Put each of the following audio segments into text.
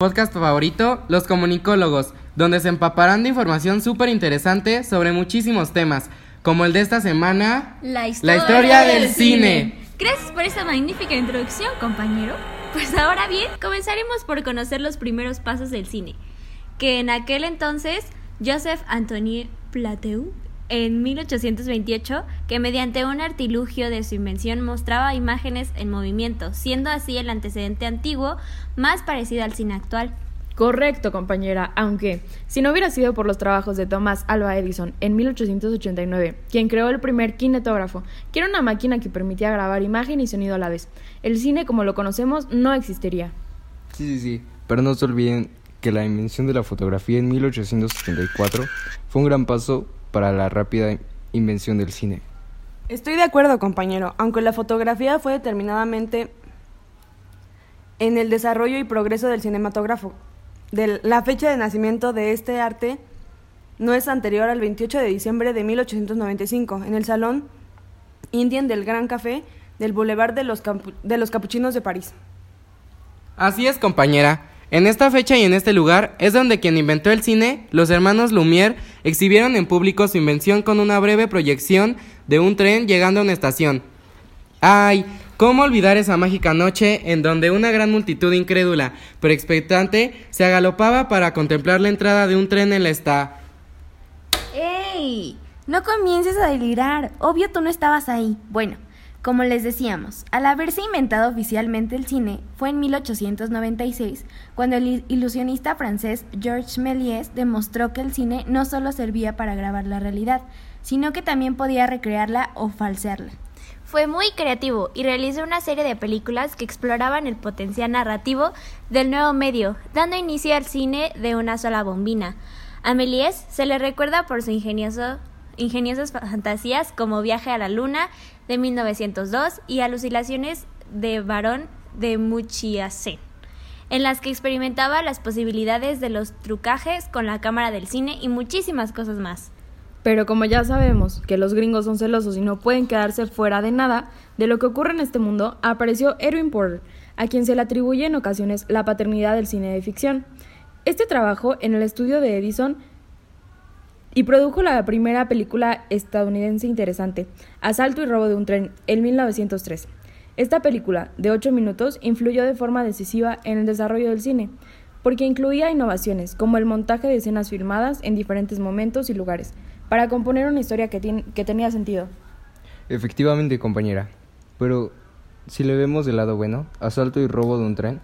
podcast favorito, Los Comunicólogos, donde se empaparán de información súper interesante sobre muchísimos temas, como el de esta semana, la historia, la historia del cine. Gracias por esa magnífica introducción, compañero. Pues ahora bien, comenzaremos por conocer los primeros pasos del cine, que en aquel entonces Joseph Antoine Plateau en 1828 que mediante un artilugio de su invención mostraba imágenes en movimiento, siendo así el antecedente antiguo más parecido al cine actual. Correcto, compañera, aunque si no hubiera sido por los trabajos de Thomas Alva Edison en 1889, quien creó el primer kinetógrafo, que era una máquina que permitía grabar imagen y sonido a la vez, el cine como lo conocemos no existiría. Sí, sí, sí, pero no se olviden que la invención de la fotografía en 1874 fue un gran paso para la rápida invención del cine. Estoy de acuerdo, compañero, aunque la fotografía fue determinadamente en el desarrollo y progreso del cinematógrafo. la fecha de nacimiento de este arte no es anterior al 28 de diciembre de 1895, en el Salón Indian del Gran Café del Boulevard de los, de los Capuchinos de París. Así es, compañera. En esta fecha y en este lugar es donde quien inventó el cine, los hermanos Lumière, exhibieron en público su invención con una breve proyección de un tren llegando a una estación. ¡Ay! ¿Cómo olvidar esa mágica noche en donde una gran multitud incrédula pero expectante se agalopaba para contemplar la entrada de un tren en la esta... ¡Ey! No comiences a delirar. Obvio tú no estabas ahí. Bueno, como les decíamos, al haberse inventado oficialmente el cine, fue en 1896 cuando el ilusionista francés Georges Méliès demostró que el cine no solo servía para grabar la realidad, sino que también podía recrearla o falsearla. Fue muy creativo y realizó una serie de películas que exploraban el potencial narrativo del nuevo medio, dando inicio al cine de una sola bombina. A Méliès se le recuerda por su ingenioso ingeniosas fantasías como Viaje a la Luna de 1902 y Alucinaciones de Barón de Muchiacén, en las que experimentaba las posibilidades de los trucajes con la cámara del cine y muchísimas cosas más. Pero como ya sabemos que los gringos son celosos y no pueden quedarse fuera de nada de lo que ocurre en este mundo, apareció Erwin Porter, a quien se le atribuye en ocasiones la paternidad del cine de ficción. Este trabajo en el estudio de Edison y produjo la primera película estadounidense interesante, Asalto y robo de un tren, en 1903. Esta película, de 8 minutos, influyó de forma decisiva en el desarrollo del cine, porque incluía innovaciones, como el montaje de escenas filmadas en diferentes momentos y lugares, para componer una historia que, que tenía sentido. Efectivamente, compañera, pero si le vemos del lado bueno, Asalto y robo de un tren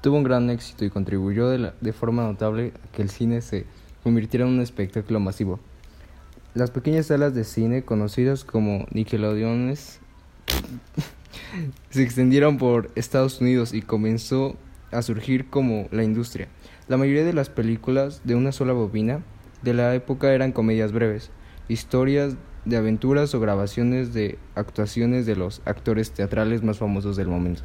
tuvo un gran éxito y contribuyó de, de forma notable a que el cine se convirtiera en un espectáculo masivo. Las pequeñas salas de cine, conocidas como Nickelodeones, se extendieron por Estados Unidos y comenzó a surgir como la industria. La mayoría de las películas de una sola bobina de la época eran comedias breves, historias de aventuras o grabaciones de actuaciones de los actores teatrales más famosos del momento.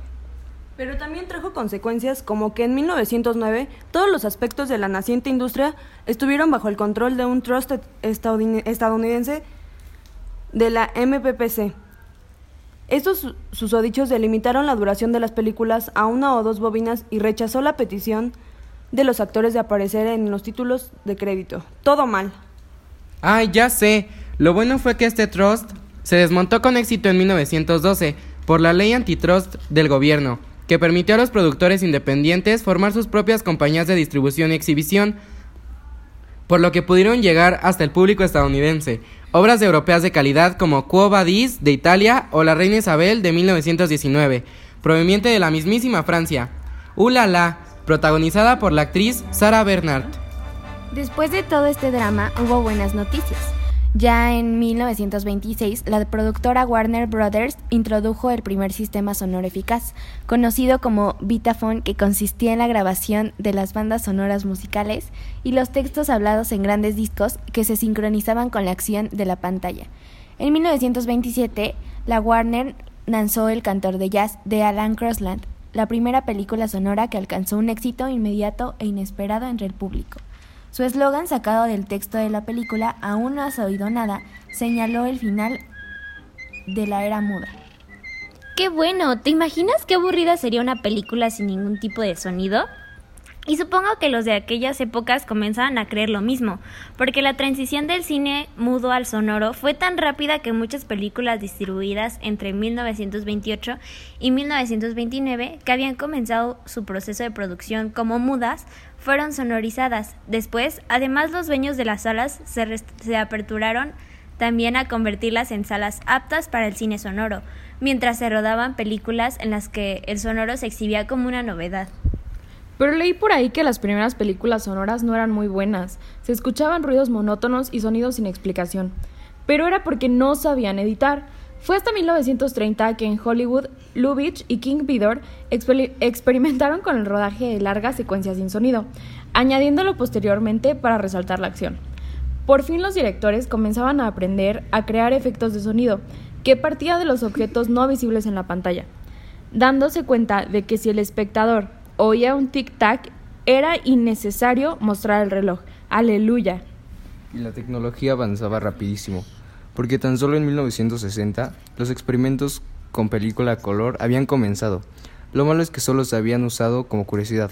Pero también trajo consecuencias como que en 1909 todos los aspectos de la naciente industria estuvieron bajo el control de un trust estadounidense de la MPPC. Estos susodichos delimitaron la duración de las películas a una o dos bobinas y rechazó la petición de los actores de aparecer en los títulos de crédito. Todo mal. Ay, ya sé. Lo bueno fue que este trust se desmontó con éxito en 1912 por la ley antitrust del gobierno que permitió a los productores independientes formar sus propias compañías de distribución y exhibición, por lo que pudieron llegar hasta el público estadounidense. Obras europeas de calidad como Quo Vadis de Italia o La Reina Isabel de 1919, proveniente de la mismísima Francia. Ula la, protagonizada por la actriz Sarah Bernhardt. Después de todo este drama hubo buenas noticias. Ya en 1926, la productora Warner Brothers introdujo el primer sistema sonoro eficaz, conocido como Vitaphone, que consistía en la grabación de las bandas sonoras musicales y los textos hablados en grandes discos que se sincronizaban con la acción de la pantalla. En 1927, la Warner lanzó El cantor de jazz de Alan Crosland, la primera película sonora que alcanzó un éxito inmediato e inesperado entre el público. Su eslogan, sacado del texto de la película Aún no has oído nada, señaló el final de la era muda. ¡Qué bueno! ¿Te imaginas qué aburrida sería una película sin ningún tipo de sonido? Y supongo que los de aquellas épocas comenzaban a creer lo mismo, porque la transición del cine mudo al sonoro fue tan rápida que muchas películas distribuidas entre 1928 y 1929, que habían comenzado su proceso de producción como mudas, fueron sonorizadas. Después, además los dueños de las salas se, se aperturaron también a convertirlas en salas aptas para el cine sonoro, mientras se rodaban películas en las que el sonoro se exhibía como una novedad. Pero leí por ahí que las primeras películas sonoras no eran muy buenas, se escuchaban ruidos monótonos y sonidos sin explicación. Pero era porque no sabían editar. Fue hasta 1930 que en Hollywood, Lubitsch y King Vidor experimentaron con el rodaje de largas secuencias sin sonido, añadiéndolo posteriormente para resaltar la acción. Por fin los directores comenzaban a aprender a crear efectos de sonido, que partía de los objetos no visibles en la pantalla, dándose cuenta de que si el espectador oía un tic-tac, era innecesario mostrar el reloj. Aleluya. Y la tecnología avanzaba rapidísimo, porque tan solo en 1960 los experimentos con película color habían comenzado. Lo malo es que solo se habían usado como curiosidad.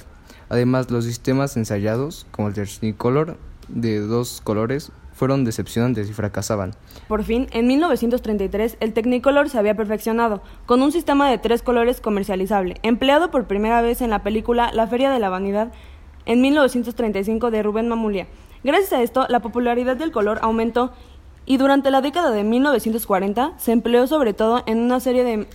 Además, los sistemas ensayados, como el Technicolor, de dos colores, fueron decepcionantes y fracasaban. Por fin, en 1933, el Technicolor se había perfeccionado, con un sistema de tres colores comercializable, empleado por primera vez en la película La Feria de la Vanidad en 1935 de Rubén Mamulia. Gracias a esto, la popularidad del color aumentó y durante la década de 1940 se empleó sobre todo en una serie de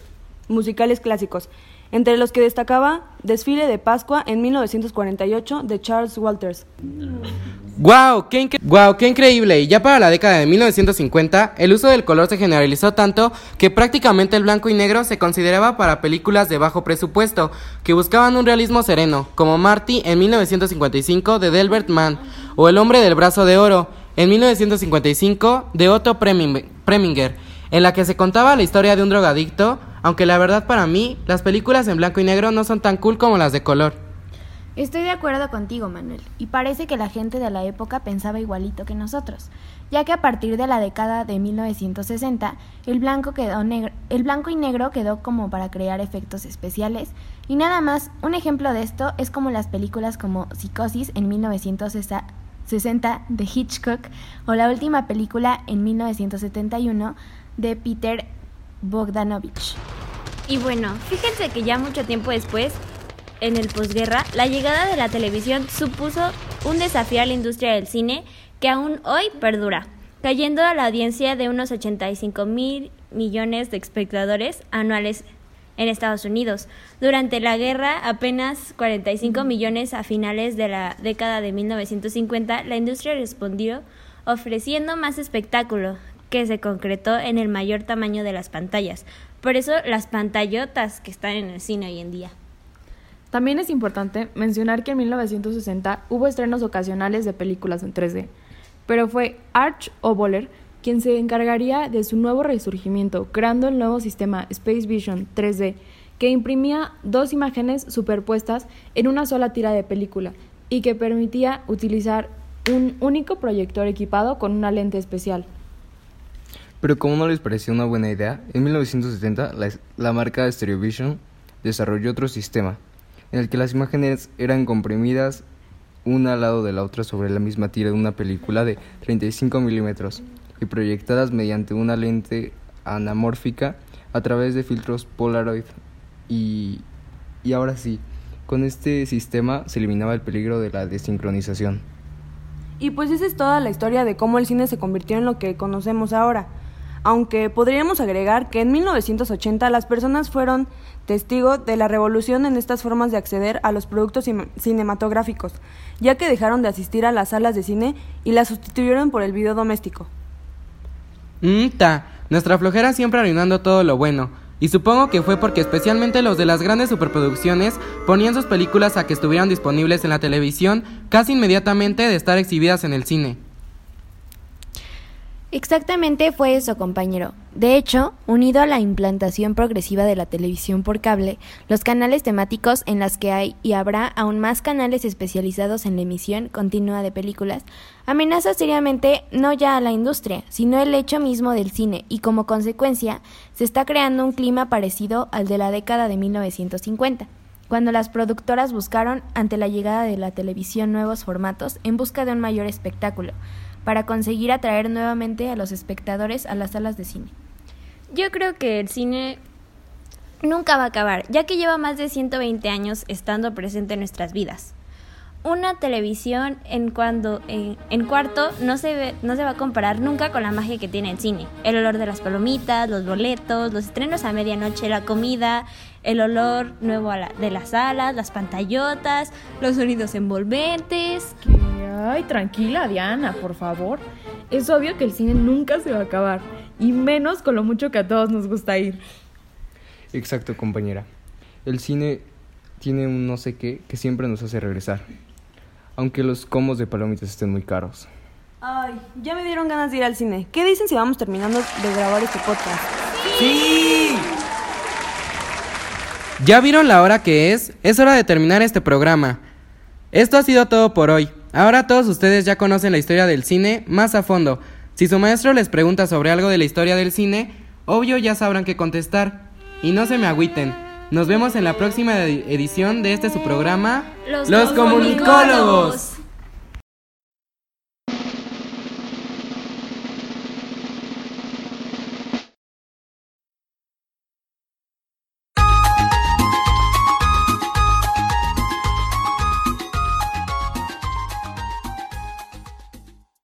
musicales clásicos, entre los que destacaba Desfile de Pascua en 1948 de Charles Walters. ¡Wow! Qué, ¡Qué increíble! Y ya para la década de 1950, el uso del color se generalizó tanto que prácticamente el blanco y negro se consideraba para películas de bajo presupuesto, que buscaban un realismo sereno, como Marty en 1955 de Delbert Mann, o El hombre del brazo de oro en 1955 de Otto Preminger, en la que se contaba la historia de un drogadicto, aunque la verdad para mí, las películas en blanco y negro no son tan cool como las de color. Estoy de acuerdo contigo, Manuel, y parece que la gente de la época pensaba igualito que nosotros, ya que a partir de la década de 1960 el blanco, quedó el blanco y negro quedó como para crear efectos especiales, y nada más, un ejemplo de esto es como las películas como Psicosis en 1960 de Hitchcock o la última película en 1971 de Peter Bogdanovich. Y bueno, fíjense que ya mucho tiempo después en el posguerra, la llegada de la televisión supuso un desafío a la industria del cine que aún hoy perdura, cayendo a la audiencia de unos 85 mil millones de espectadores anuales en Estados Unidos. Durante la guerra, apenas 45 millones a finales de la década de 1950, la industria respondió ofreciendo más espectáculo, que se concretó en el mayor tamaño de las pantallas. Por eso las pantallotas que están en el cine hoy en día. También es importante mencionar que en 1960 hubo estrenos ocasionales de películas en 3D, pero fue Arch Oboler quien se encargaría de su nuevo resurgimiento, creando el nuevo sistema Space Vision 3D, que imprimía dos imágenes superpuestas en una sola tira de película y que permitía utilizar un único proyector equipado con una lente especial. Pero como no les pareció una buena idea, en 1970 la, la marca Stereovision desarrolló otro sistema, en el que las imágenes eran comprimidas una al lado de la otra sobre la misma tira de una película de 35 milímetros y proyectadas mediante una lente anamórfica a través de filtros Polaroid. Y, y ahora sí, con este sistema se eliminaba el peligro de la desincronización. Y pues esa es toda la historia de cómo el cine se convirtió en lo que conocemos ahora aunque podríamos agregar que en 1980 las personas fueron testigo de la revolución en estas formas de acceder a los productos cinematográficos, ya que dejaron de asistir a las salas de cine y las sustituyeron por el video doméstico. Mm, ta, nuestra flojera siempre arruinando todo lo bueno. Y supongo que fue porque especialmente los de las grandes superproducciones ponían sus películas a que estuvieran disponibles en la televisión casi inmediatamente de estar exhibidas en el cine. Exactamente fue eso, compañero. De hecho, unido a la implantación progresiva de la televisión por cable, los canales temáticos en las que hay y habrá aún más canales especializados en la emisión continua de películas, amenaza seriamente no ya a la industria, sino el hecho mismo del cine y como consecuencia se está creando un clima parecido al de la década de 1950. cuando las productoras buscaron, ante la llegada de la televisión, nuevos formatos en busca de un mayor espectáculo, para conseguir atraer nuevamente a los espectadores a las salas de cine. Yo creo que el cine nunca va a acabar, ya que lleva más de 120 años estando presente en nuestras vidas. Una televisión en cuando en, en cuarto no se no se va a comparar nunca con la magia que tiene el cine. El olor de las palomitas, los boletos, los estrenos a medianoche, la comida, el olor nuevo la- de las salas, las pantallotas, los sonidos envolventes. Ay, tranquila, Diana, por favor. Es obvio que el cine nunca se va a acabar, y menos con lo mucho que a todos nos gusta ir. Exacto, compañera. El cine tiene un no sé qué que siempre nos hace regresar. Aunque los comos de palomitas estén muy caros. Ay, ya me dieron ganas de ir al cine. ¿Qué dicen si vamos terminando de grabar este podcast? ¿Ya vieron la hora que es? Es hora de terminar este programa. Esto ha sido todo por hoy. Ahora todos ustedes ya conocen la historia del cine más a fondo. Si su maestro les pregunta sobre algo de la historia del cine, obvio ya sabrán qué contestar. Y no se me agüiten. Nos vemos en la próxima edi- edición de este su programa, Los Comunicólogos.